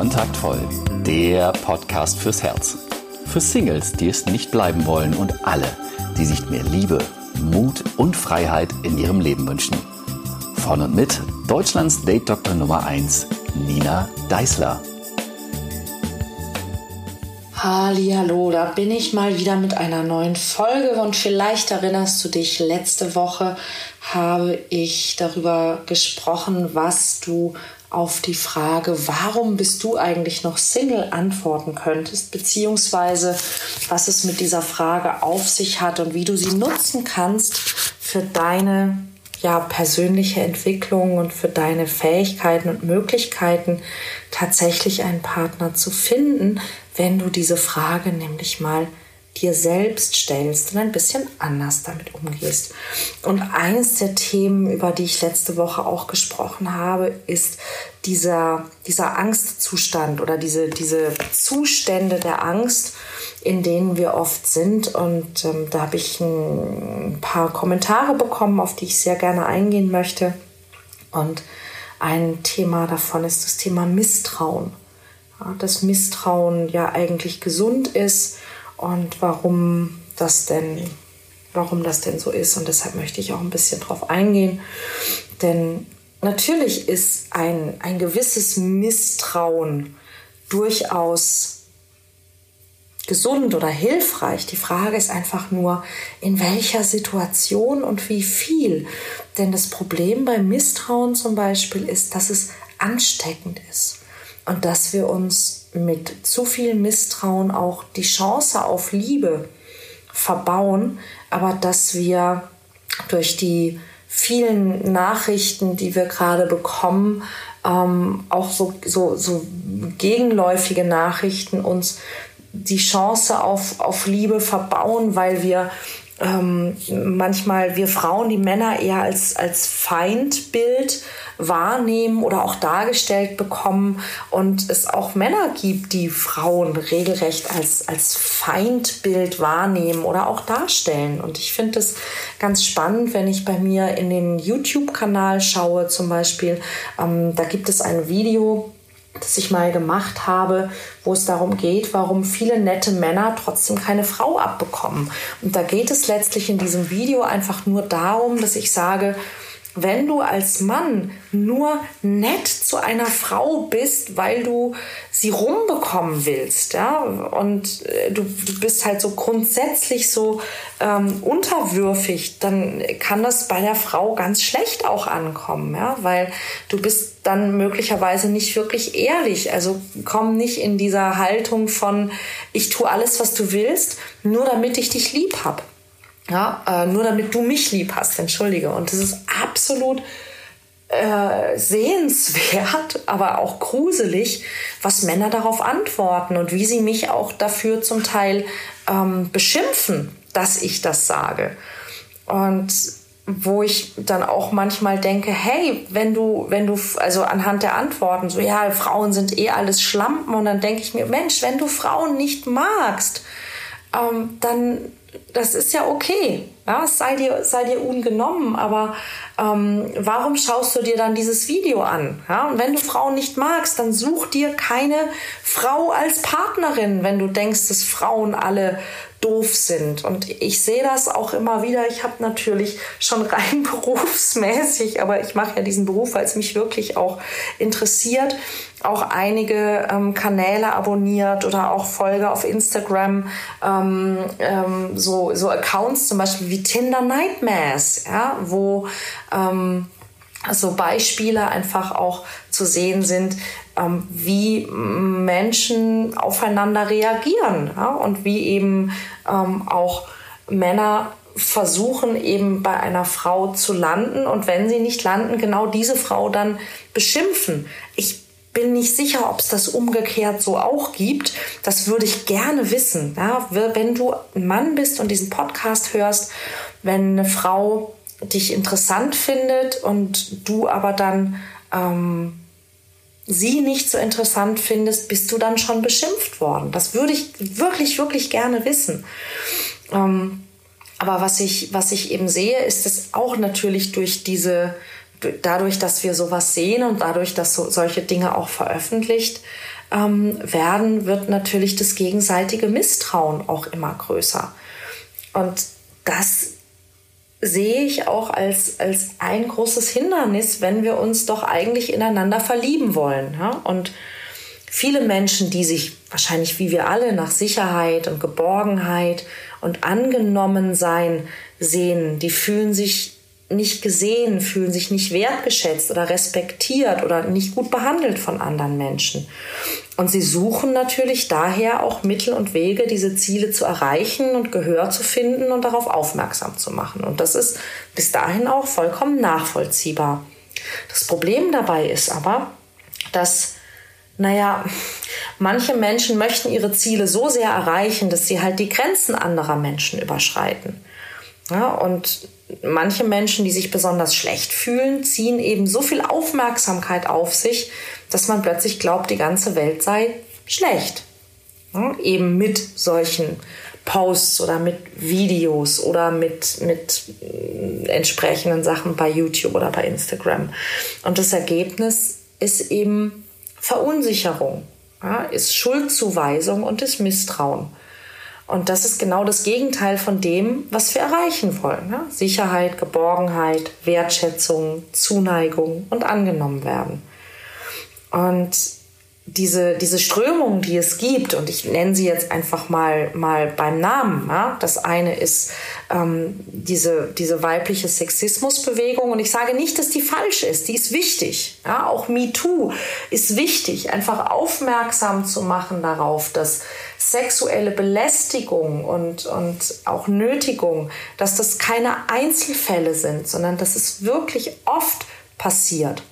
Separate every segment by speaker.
Speaker 1: Kontaktvoll, der Podcast fürs Herz. Für Singles, die es nicht bleiben wollen und alle, die sich mehr Liebe, Mut und Freiheit in ihrem Leben wünschen. Von und mit Deutschlands Date-Doktor Nummer 1, Nina Deißler.
Speaker 2: Hallo, da bin ich mal wieder mit einer neuen Folge und vielleicht erinnerst du dich, letzte Woche habe ich darüber gesprochen, was du auf die Frage, warum bist du eigentlich noch Single, antworten könntest, beziehungsweise was es mit dieser Frage auf sich hat und wie du sie nutzen kannst für deine ja, persönliche Entwicklung und für deine Fähigkeiten und Möglichkeiten, tatsächlich einen Partner zu finden, wenn du diese Frage nämlich mal dir selbst stellst und ein bisschen anders damit umgehst. Und eines der Themen, über die ich letzte Woche auch gesprochen habe, ist dieser, dieser Angstzustand oder diese, diese Zustände der Angst, in denen wir oft sind. Und ähm, da habe ich ein paar Kommentare bekommen, auf die ich sehr gerne eingehen möchte. Und ein Thema davon ist das Thema Misstrauen. Ja, dass Misstrauen ja eigentlich gesund ist und warum das denn, warum das denn so ist. Und deshalb möchte ich auch ein bisschen drauf eingehen. Denn natürlich ist ein, ein gewisses Misstrauen durchaus gesund oder hilfreich. Die Frage ist einfach nur, in welcher Situation und wie viel. Denn das Problem beim Misstrauen zum Beispiel ist, dass es ansteckend ist und dass wir uns mit zu viel Misstrauen auch die Chance auf Liebe verbauen, aber dass wir durch die vielen Nachrichten, die wir gerade bekommen, ähm, auch so, so, so gegenläufige Nachrichten uns die Chance auf, auf Liebe verbauen, weil wir ähm, manchmal wir Frauen die Männer eher als, als Feindbild wahrnehmen oder auch dargestellt bekommen und es auch Männer gibt, die Frauen regelrecht als, als Feindbild wahrnehmen oder auch darstellen. Und ich finde es ganz spannend, wenn ich bei mir in den YouTube-Kanal schaue zum Beispiel. Ähm, da gibt es ein Video, das ich mal gemacht habe, wo es darum geht, warum viele nette Männer trotzdem keine Frau abbekommen. Und da geht es letztlich in diesem Video einfach nur darum, dass ich sage, wenn du als Mann nur nett zu einer Frau bist, weil du sie rumbekommen willst, ja, und äh, du, bist halt so grundsätzlich so ähm, unterwürfig, dann kann das bei der Frau ganz schlecht auch ankommen, ja, weil du bist dann möglicherweise nicht wirklich ehrlich. Also komm nicht in dieser Haltung von ich tue alles, was du willst, nur damit ich dich lieb hab. Ja, äh, nur damit du mich lieb hast, entschuldige. Und das ist absolut äh, sehenswert, aber auch gruselig, was Männer darauf antworten und wie sie mich auch dafür zum Teil ähm, beschimpfen, dass ich das sage. Und wo ich dann auch manchmal denke, hey, wenn du, wenn du, also anhand der Antworten, so ja, Frauen sind eh alles Schlampen und dann denke ich mir, Mensch, wenn du Frauen nicht magst, ähm, dann das ist ja okay. Ja, sei dir, sei dir ungenommen, aber ähm, warum schaust du dir dann dieses Video an? Ja, und wenn du Frauen nicht magst, dann such dir keine Frau als Partnerin, wenn du denkst, dass Frauen alle doof sind. Und ich sehe das auch immer wieder. Ich habe natürlich schon rein berufsmäßig, aber ich mache ja diesen Beruf, weil es mich wirklich auch interessiert, auch einige ähm, Kanäle abonniert oder auch Folge auf Instagram, ähm, ähm, so, so Accounts zum Beispiel wie Tinder Nightmares, ja, wo ähm, so Beispiele einfach auch zu sehen sind, ähm, wie Menschen aufeinander reagieren ja, und wie eben ähm, auch Männer versuchen eben bei einer Frau zu landen und wenn sie nicht landen, genau diese Frau dann beschimpfen. Ich bin nicht sicher, ob es das umgekehrt so auch gibt. Das würde ich gerne wissen. Ja, wenn du ein Mann bist und diesen Podcast hörst, wenn eine Frau dich interessant findet und du aber dann ähm, sie nicht so interessant findest, bist du dann schon beschimpft worden. Das würde ich wirklich, wirklich gerne wissen. Ähm, aber was ich, was ich eben sehe, ist es auch natürlich durch diese, dadurch, dass wir sowas sehen und dadurch, dass so, solche Dinge auch veröffentlicht ähm, werden, wird natürlich das gegenseitige Misstrauen auch immer größer. Und das sehe ich auch als, als ein großes Hindernis, wenn wir uns doch eigentlich ineinander verlieben wollen. Ja? Und viele Menschen, die sich wahrscheinlich wie wir alle nach Sicherheit und Geborgenheit und angenommen sein sehen, die fühlen sich nicht gesehen, fühlen sich nicht wertgeschätzt oder respektiert oder nicht gut behandelt von anderen Menschen. Und sie suchen natürlich daher auch Mittel und Wege, diese Ziele zu erreichen und Gehör zu finden und darauf aufmerksam zu machen. Und das ist bis dahin auch vollkommen nachvollziehbar. Das Problem dabei ist aber, dass, naja, manche Menschen möchten ihre Ziele so sehr erreichen, dass sie halt die Grenzen anderer Menschen überschreiten. Ja, und manche Menschen, die sich besonders schlecht fühlen, ziehen eben so viel Aufmerksamkeit auf sich, dass man plötzlich glaubt, die ganze Welt sei schlecht. Ja, eben mit solchen Posts oder mit Videos oder mit, mit äh, entsprechenden Sachen bei YouTube oder bei Instagram. Und das Ergebnis ist eben Verunsicherung, ja, ist Schuldzuweisung und ist Misstrauen. Und das ist genau das Gegenteil von dem, was wir erreichen wollen. Ne? Sicherheit, Geborgenheit, Wertschätzung, Zuneigung und angenommen werden. Und diese, diese Strömung, die es gibt, und ich nenne sie jetzt einfach mal, mal beim Namen. Ja? Das eine ist ähm, diese, diese weibliche Sexismusbewegung. Und ich sage nicht, dass die falsch ist, die ist wichtig. Ja? Auch MeToo ist wichtig, einfach aufmerksam zu machen darauf, dass sexuelle Belästigung und, und auch Nötigung, dass das keine Einzelfälle sind, sondern dass es wirklich oft passiert.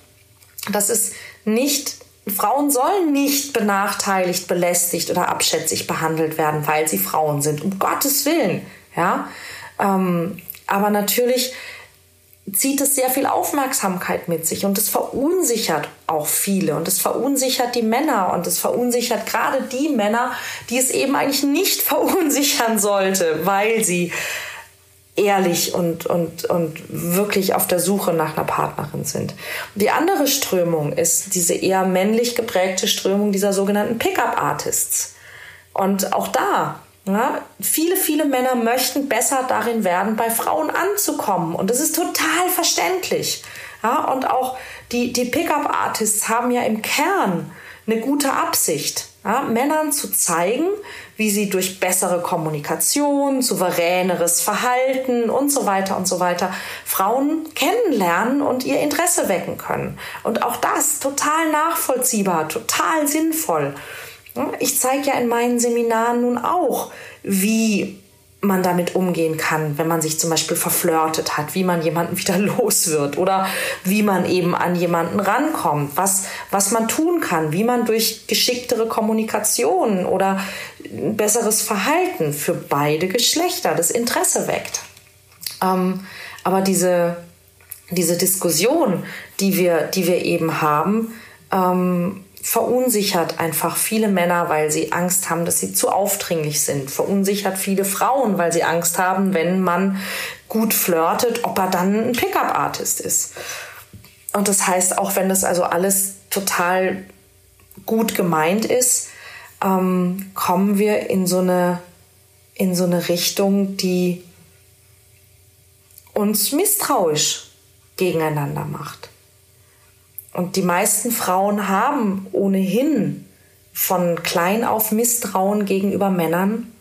Speaker 2: Das ist nicht Frauen sollen nicht benachteiligt, belästigt oder abschätzig behandelt werden, weil sie Frauen sind. Um Gottes Willen. Ja? Ähm, aber natürlich zieht es sehr viel Aufmerksamkeit mit sich und es verunsichert auch viele und es verunsichert die Männer und es verunsichert gerade die Männer, die es eben eigentlich nicht verunsichern sollte, weil sie ehrlich und, und, und wirklich auf der Suche nach einer Partnerin sind. Die andere Strömung ist diese eher männlich geprägte Strömung dieser sogenannten Pickup-Artists. Und auch da, ja, viele, viele Männer möchten besser darin werden, bei Frauen anzukommen. Und das ist total verständlich. Ja, und auch die, die Pickup-Artists haben ja im Kern eine gute Absicht ja, Männern zu zeigen, wie sie durch bessere Kommunikation, souveräneres Verhalten und so weiter und so weiter Frauen kennenlernen und ihr Interesse wecken können. Und auch das total nachvollziehbar, total sinnvoll. Ich zeige ja in meinen Seminaren nun auch, wie man damit umgehen kann, wenn man sich zum Beispiel verflirtet hat, wie man jemanden wieder los wird oder wie man eben an jemanden rankommt, was, was man tun kann, wie man durch geschicktere Kommunikation oder besseres Verhalten für beide Geschlechter das Interesse weckt. Ähm, aber diese, diese Diskussion, die wir, die wir eben haben, ähm, verunsichert einfach viele Männer, weil sie Angst haben, dass sie zu aufdringlich sind. Verunsichert viele Frauen, weil sie Angst haben, wenn man gut flirtet, ob er dann ein Pickup-Artist ist. Und das heißt, auch wenn das also alles total gut gemeint ist, ähm, kommen wir in so eine in so eine Richtung, die uns misstrauisch gegeneinander macht. Und die meisten Frauen haben ohnehin von klein auf Misstrauen gegenüber Männern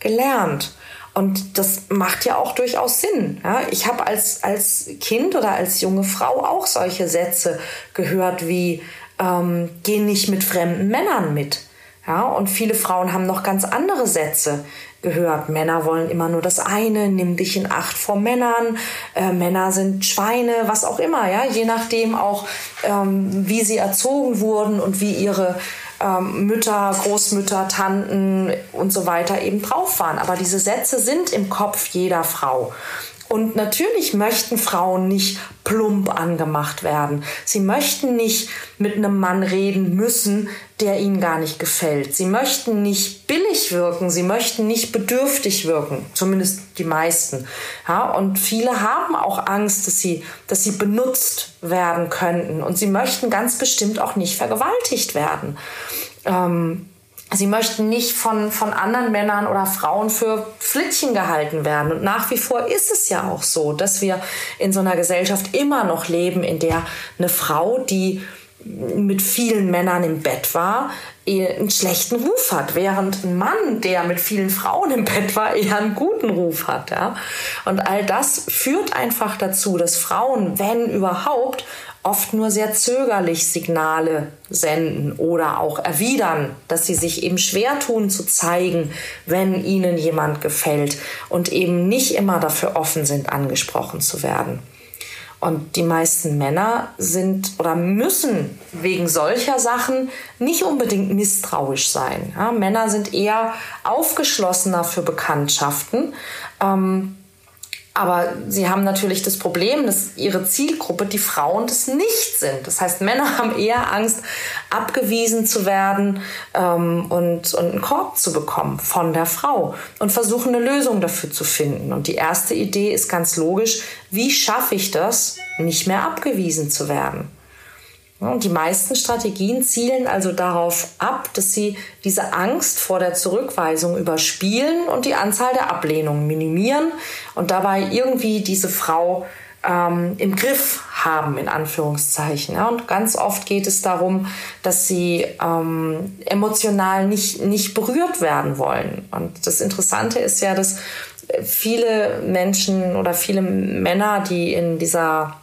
Speaker 2: gelernt. Und das macht ja auch durchaus Sinn. Ja, ich habe als, als Kind oder als junge Frau auch solche Sätze gehört wie, ähm, geh nicht mit fremden Männern mit. Ja, und viele Frauen haben noch ganz andere Sätze gehört. Männer wollen immer nur das eine, nimm dich in Acht vor Männern, äh, Männer sind Schweine, was auch immer, ja, je nachdem auch, ähm, wie sie erzogen wurden und wie ihre ähm, Mütter, Großmütter, Tanten und so weiter eben drauf waren. Aber diese Sätze sind im Kopf jeder Frau. Und natürlich möchten Frauen nicht plump angemacht werden. Sie möchten nicht mit einem Mann reden müssen, der ihnen gar nicht gefällt. Sie möchten nicht billig wirken, sie möchten nicht bedürftig wirken, zumindest die meisten. Ja, und viele haben auch Angst, dass sie, dass sie benutzt werden könnten und sie möchten ganz bestimmt auch nicht vergewaltigt werden. Ähm, Sie möchten nicht von, von anderen Männern oder Frauen für Flittchen gehalten werden. Und nach wie vor ist es ja auch so, dass wir in so einer Gesellschaft immer noch leben, in der eine Frau, die mit vielen Männern im Bett war, einen schlechten Ruf hat, während ein Mann, der mit vielen Frauen im Bett war, eher einen guten Ruf hat. Ja? Und all das führt einfach dazu, dass Frauen, wenn überhaupt, oft nur sehr zögerlich Signale senden oder auch erwidern, dass sie sich eben schwer tun zu zeigen, wenn ihnen jemand gefällt und eben nicht immer dafür offen sind, angesprochen zu werden. Und die meisten Männer sind oder müssen wegen solcher Sachen nicht unbedingt misstrauisch sein. Ja, Männer sind eher aufgeschlossener für Bekanntschaften. Ähm, aber sie haben natürlich das Problem, dass ihre Zielgruppe die Frauen das nicht sind. Das heißt, Männer haben eher Angst, abgewiesen zu werden ähm, und, und einen Korb zu bekommen von der Frau und versuchen eine Lösung dafür zu finden. Und die erste Idee ist ganz logisch, wie schaffe ich das, nicht mehr abgewiesen zu werden? Und die meisten Strategien zielen also darauf ab, dass sie diese Angst vor der Zurückweisung überspielen und die Anzahl der Ablehnungen minimieren und dabei irgendwie diese Frau ähm, im Griff haben, in Anführungszeichen. Ja, und ganz oft geht es darum, dass sie ähm, emotional nicht, nicht berührt werden wollen. Und das Interessante ist ja, dass viele Menschen oder viele Männer, die in dieser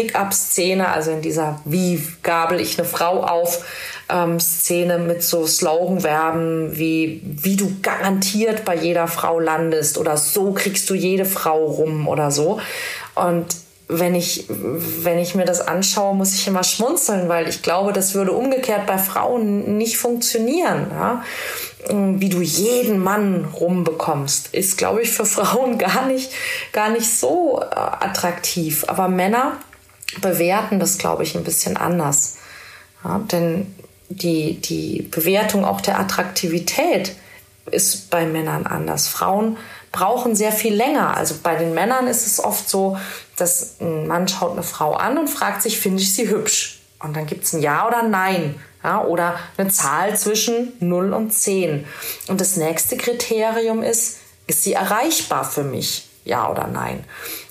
Speaker 2: Pickup-Szene, also in dieser Wie gabel ich eine Frau auf ähm, Szene mit so Sloganverben wie wie du garantiert bei jeder Frau landest oder so kriegst du jede Frau rum oder so. Und wenn ich, wenn ich mir das anschaue, muss ich immer schmunzeln, weil ich glaube, das würde umgekehrt bei Frauen nicht funktionieren. Ja? Wie du jeden Mann rumbekommst, ist, glaube ich, für Frauen gar nicht, gar nicht so äh, attraktiv. Aber Männer bewerten das, glaube ich, ein bisschen anders. Ja, denn die, die Bewertung auch der Attraktivität ist bei Männern anders. Frauen brauchen sehr viel länger. Also bei den Männern ist es oft so, dass ein Mann schaut eine Frau an und fragt sich, finde ich sie hübsch? Und dann gibt es ein Ja oder Nein. Ja, oder eine Zahl zwischen 0 und 10. Und das nächste Kriterium ist, ist sie erreichbar für mich? Ja oder Nein?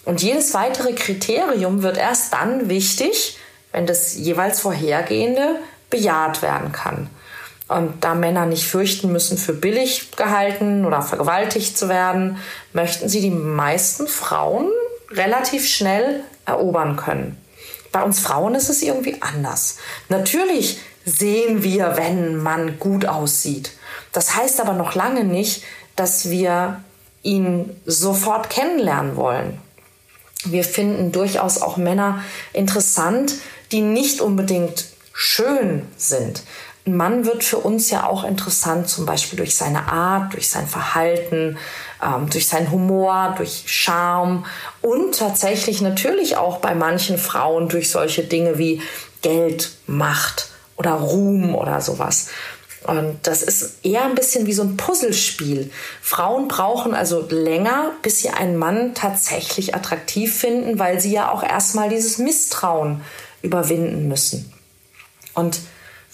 Speaker 2: Und jedes weitere Kriterium wird erst dann wichtig, wenn das jeweils vorhergehende bejaht werden kann. Und da Männer nicht fürchten müssen, für billig gehalten oder vergewaltigt zu werden, möchten sie die meisten Frauen relativ schnell erobern können. Bei uns Frauen ist es irgendwie anders. Natürlich sehen wir, wenn man gut aussieht. Das heißt aber noch lange nicht, dass wir ihn sofort kennenlernen wollen wir finden durchaus auch Männer interessant, die nicht unbedingt schön sind. Ein Mann wird für uns ja auch interessant, zum Beispiel durch seine Art, durch sein Verhalten, ähm, durch seinen Humor, durch Charme und tatsächlich natürlich auch bei manchen Frauen durch solche Dinge wie Geld, Macht oder Ruhm oder sowas. Und das ist eher ein bisschen wie so ein Puzzlespiel. Frauen brauchen also länger, bis sie einen Mann tatsächlich attraktiv finden, weil sie ja auch erstmal dieses Misstrauen überwinden müssen. Und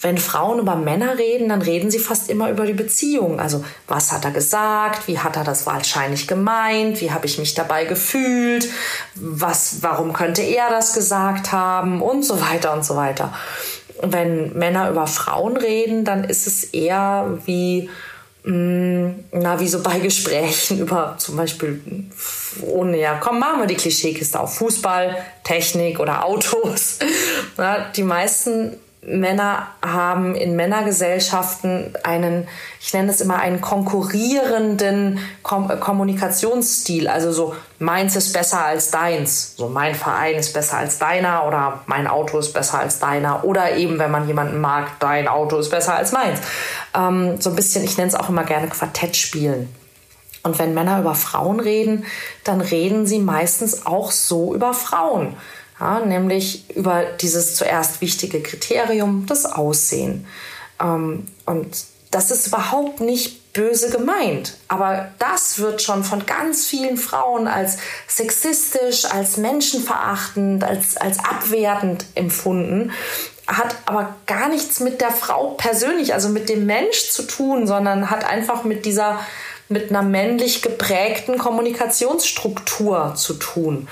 Speaker 2: wenn Frauen über Männer reden, dann reden sie fast immer über die Beziehung. Also was hat er gesagt? Wie hat er das wahrscheinlich gemeint? Wie habe ich mich dabei gefühlt? Was, warum könnte er das gesagt haben? Und so weiter und so weiter wenn Männer über Frauen reden, dann ist es eher wie, mh, mm, na, wie so bei Gesprächen über zum Beispiel, ohne ja, komm, machen wir die Klischeekiste auf Fußball, Technik oder Autos. Na, die meisten Männer haben in Männergesellschaften einen, ich nenne es immer einen konkurrierenden Kom Kommunikationsstil. Also so, meins ist besser als deins. So, mein Verein ist besser als deiner oder mein Auto ist besser als deiner. Oder eben, wenn man jemanden mag, dein Auto ist besser als meins. Ähm, so ein bisschen, ich nenne es auch immer gerne Quartett spielen. Und wenn Männer über Frauen reden, dann reden sie meistens auch so über Frauen ja, nämlich über dieses zuerst wichtige Kriterium, das Aussehen. Ähm, und das ist überhaupt nicht böse gemeint, aber das wird schon von ganz vielen Frauen als sexistisch, als menschenverachtend, als, als abwertend empfunden. hat aber gar nichts mit der Frau persönlich, also mit dem Mensch zu tun, sondern hat einfach mit dieser, mit einer männlich geprägten Kommunikationsstruktur zu tun.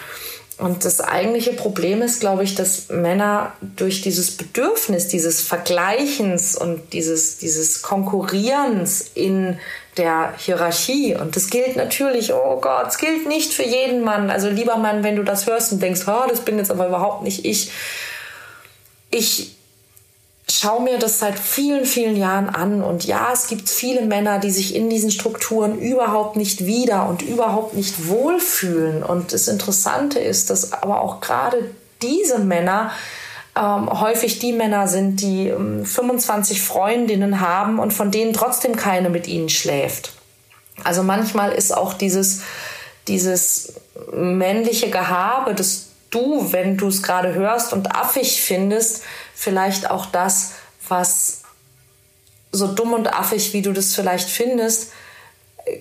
Speaker 2: Und das eigentliche Problem ist, glaube ich, dass Männer durch dieses Bedürfnis, dieses Vergleichens und dieses, dieses Konkurrierens in der Hierarchie, und das gilt natürlich, oh Gott, es gilt nicht für jeden Mann. Also lieber Mann, wenn du das hörst und denkst, oh, das bin jetzt aber überhaupt nicht ich. Ich schaue mir das seit vielen, vielen Jahren an. Und ja, es gibt viele Männer, die sich in diesen Strukturen überhaupt nicht wieder und überhaupt nicht wohlfühlen. Und das Interessante ist, dass aber auch gerade diese Männer ähm, häufig die Männer sind, die ähm, 25 Freundinnen haben und von denen trotzdem keine mit ihnen schläft. Also manchmal ist auch dieses, dieses männliche Gehabe, das du, wenn du es gerade hörst und affig findest, vielleicht auch das, was so dumm und affig, wie du das vielleicht findest,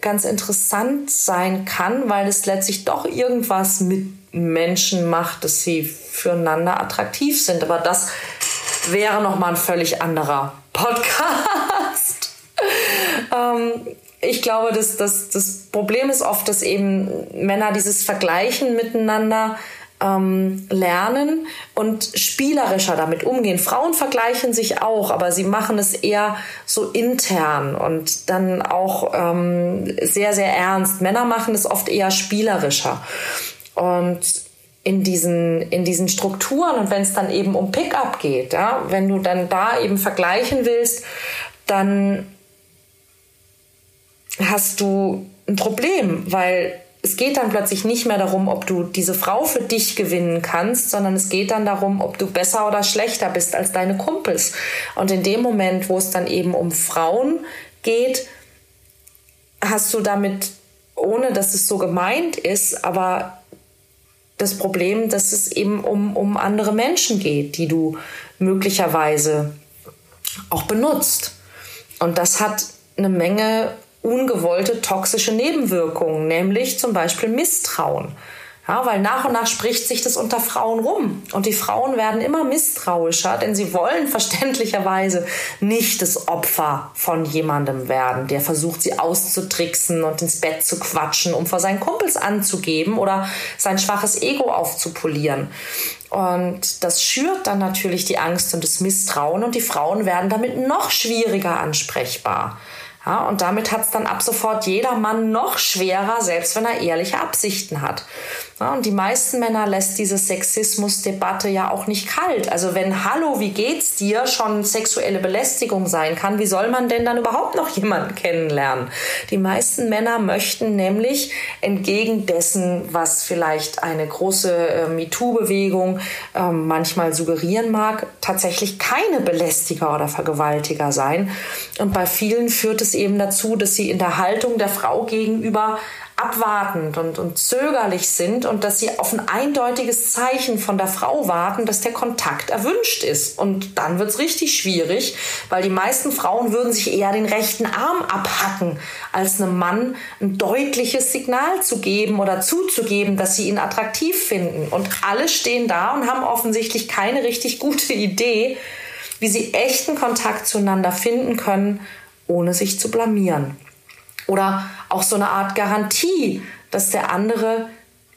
Speaker 2: ganz interessant sein kann, weil es letztlich doch irgendwas mit Menschen macht, dass sie füreinander attraktiv sind. Aber das wäre nochmal ein völlig anderer Podcast. ähm, ich glaube, dass, dass das Problem ist oft, dass eben Männer dieses Vergleichen miteinander ähm, lernen und spielerischer damit umgehen. Frauen vergleichen sich auch, aber sie machen es eher so intern und dann auch ähm, sehr, sehr ernst. Männer machen es oft eher spielerischer. Und in diesen, in diesen Strukturen und wenn es dann eben um Pickup geht, ja, wenn du dann da eben vergleichen willst, dann hast du ein Problem, weil es geht dann plötzlich nicht mehr darum, ob du diese Frau für dich gewinnen kannst, sondern es geht dann darum, ob du besser oder schlechter bist als deine Kumpels. Und in dem Moment, wo es dann eben um Frauen geht, hast du damit, ohne dass es so gemeint ist, aber das Problem, dass es eben um, um andere Menschen geht, die du möglicherweise auch benutzt. Und das hat eine Menge ungewollte toxische Nebenwirkungen, nämlich zum Beispiel Misstrauen. Ja, weil nach und nach spricht sich das unter Frauen rum. Und die Frauen werden immer misstrauischer, denn sie wollen verständlicherweise nicht das Opfer von jemandem werden, der versucht, sie auszutricksen und ins Bett zu quatschen, um vor seinen Kumpels anzugeben oder sein schwaches Ego aufzupolieren. Und das schürt dann natürlich die Angst und das Misstrauen und die Frauen werden damit noch schwieriger ansprechbar. Ja, und damit hat es dann ab sofort jeder Mann noch schwerer, selbst wenn er ehrliche Absichten hat. Ja, und die meisten Männer lässt diese Sexismusdebatte ja auch nicht kalt. Also wenn Hallo, wie geht's dir schon sexuelle Belästigung sein kann, wie soll man denn dann überhaupt noch jemanden kennenlernen? Die meisten Männer möchten nämlich entgegen dessen, was vielleicht eine große äh, MeToo-Bewegung äh, manchmal suggerieren mag, tatsächlich keine Belästiger oder Vergewaltiger sein. Und bei vielen führt es eben dazu, dass sie in der Haltung der Frau gegenüber abwartend und, und zögerlich sind und dass sie auf ein eindeutiges Zeichen von der Frau warten, dass der Kontakt erwünscht ist. Und dann wird es richtig schwierig, weil die meisten Frauen würden sich eher den rechten Arm abhacken, als einem Mann ein deutliches Signal zu geben oder zuzugeben, dass sie ihn attraktiv finden. Und alle stehen da und haben offensichtlich keine richtig gute Idee, wie sie echten Kontakt zueinander finden können, ohne sich zu blamieren. Oder auch so eine Art Garantie, dass der andere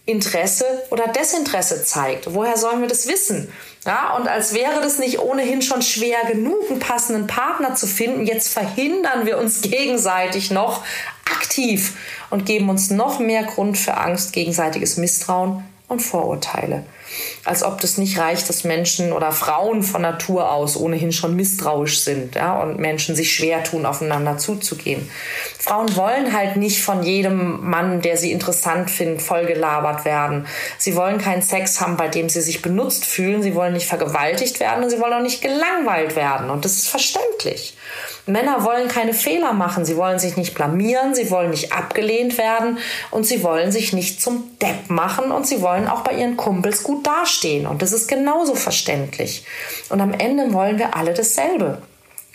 Speaker 2: Interesse oder Desinteresse zeigt. Woher sollen wir das wissen? Ja, und als wäre das nicht ohnehin schon schwer genug, einen passenden Partner zu finden, jetzt verhindern wir uns gegenseitig noch aktiv und geben uns noch mehr Grund für Angst, gegenseitiges Misstrauen und Vorurteile als ob das nicht reicht, dass Menschen oder Frauen von Natur aus ohnehin schon misstrauisch sind ja, und Menschen sich schwer tun, aufeinander zuzugehen. Frauen wollen halt nicht von jedem Mann, der sie interessant findet, vollgelabert werden. Sie wollen keinen Sex haben, bei dem sie sich benutzt fühlen. Sie wollen nicht vergewaltigt werden und sie wollen auch nicht gelangweilt werden. Und das ist verständlich. Männer wollen keine Fehler machen, sie wollen sich nicht blamieren, sie wollen nicht abgelehnt werden und sie wollen sich nicht zum Depp machen und sie wollen auch bei ihren Kumpels gut dastehen. Und das ist genauso verständlich. Und am Ende wollen wir alle dasselbe.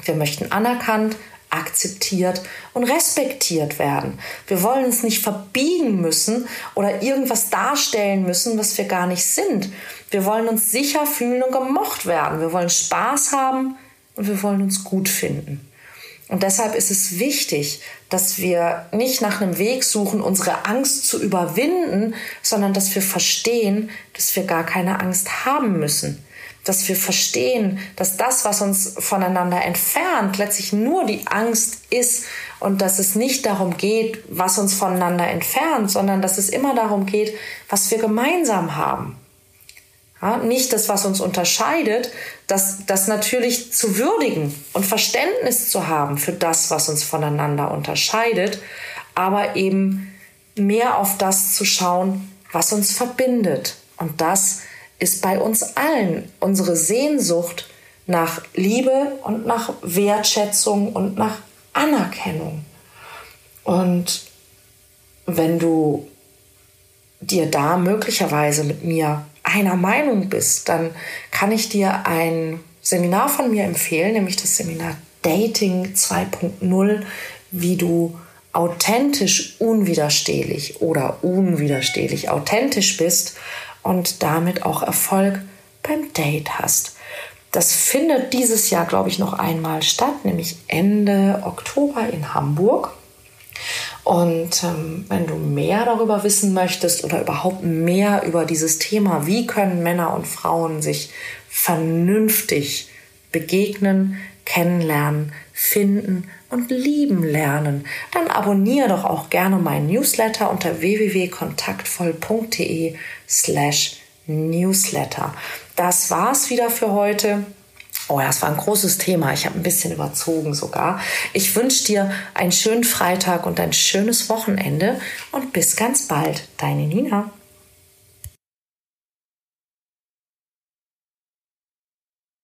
Speaker 2: Wir möchten anerkannt, akzeptiert und respektiert werden. Wir wollen uns nicht verbiegen müssen oder irgendwas darstellen müssen, was wir gar nicht sind. Wir wollen uns sicher fühlen und gemocht werden. Wir wollen Spaß haben und wir wollen uns gut finden. Und deshalb ist es wichtig, dass wir nicht nach einem Weg suchen, unsere Angst zu überwinden, sondern dass wir verstehen, dass wir gar keine Angst haben müssen. Dass wir verstehen, dass das, was uns voneinander entfernt, letztlich nur die Angst ist und dass es nicht darum geht, was uns voneinander entfernt, sondern dass es immer darum geht, was wir gemeinsam haben. Ja, nicht das, was uns unterscheidet, das, das natürlich zu würdigen und Verständnis zu haben für das, was uns voneinander unterscheidet, aber eben mehr auf das zu schauen, was uns verbindet. Und das ist bei uns allen unsere Sehnsucht nach Liebe und nach Wertschätzung und nach Anerkennung. Und wenn du dir da möglicherweise mit mir einer Meinung bist, dann kann ich dir ein Seminar von mir empfehlen, nämlich das Seminar Dating 2.0, wie du authentisch unwiderstehlich oder unwiderstehlich authentisch bist und damit auch Erfolg beim Date hast. Das findet dieses Jahr, glaube ich, noch einmal statt, nämlich Ende Oktober in Hamburg. Und ähm, wenn du mehr darüber wissen möchtest oder überhaupt mehr über dieses Thema, wie können Männer und Frauen sich vernünftig begegnen, kennenlernen, finden und lieben lernen, dann abonniere doch auch gerne meinen Newsletter unter www.kontaktvoll.de slash Newsletter. Das war's wieder für heute. Oh ja, war ein großes Thema. Ich habe ein bisschen überzogen sogar. Ich wünsche dir einen schönen Freitag und ein schönes Wochenende und bis ganz bald. Deine Nina.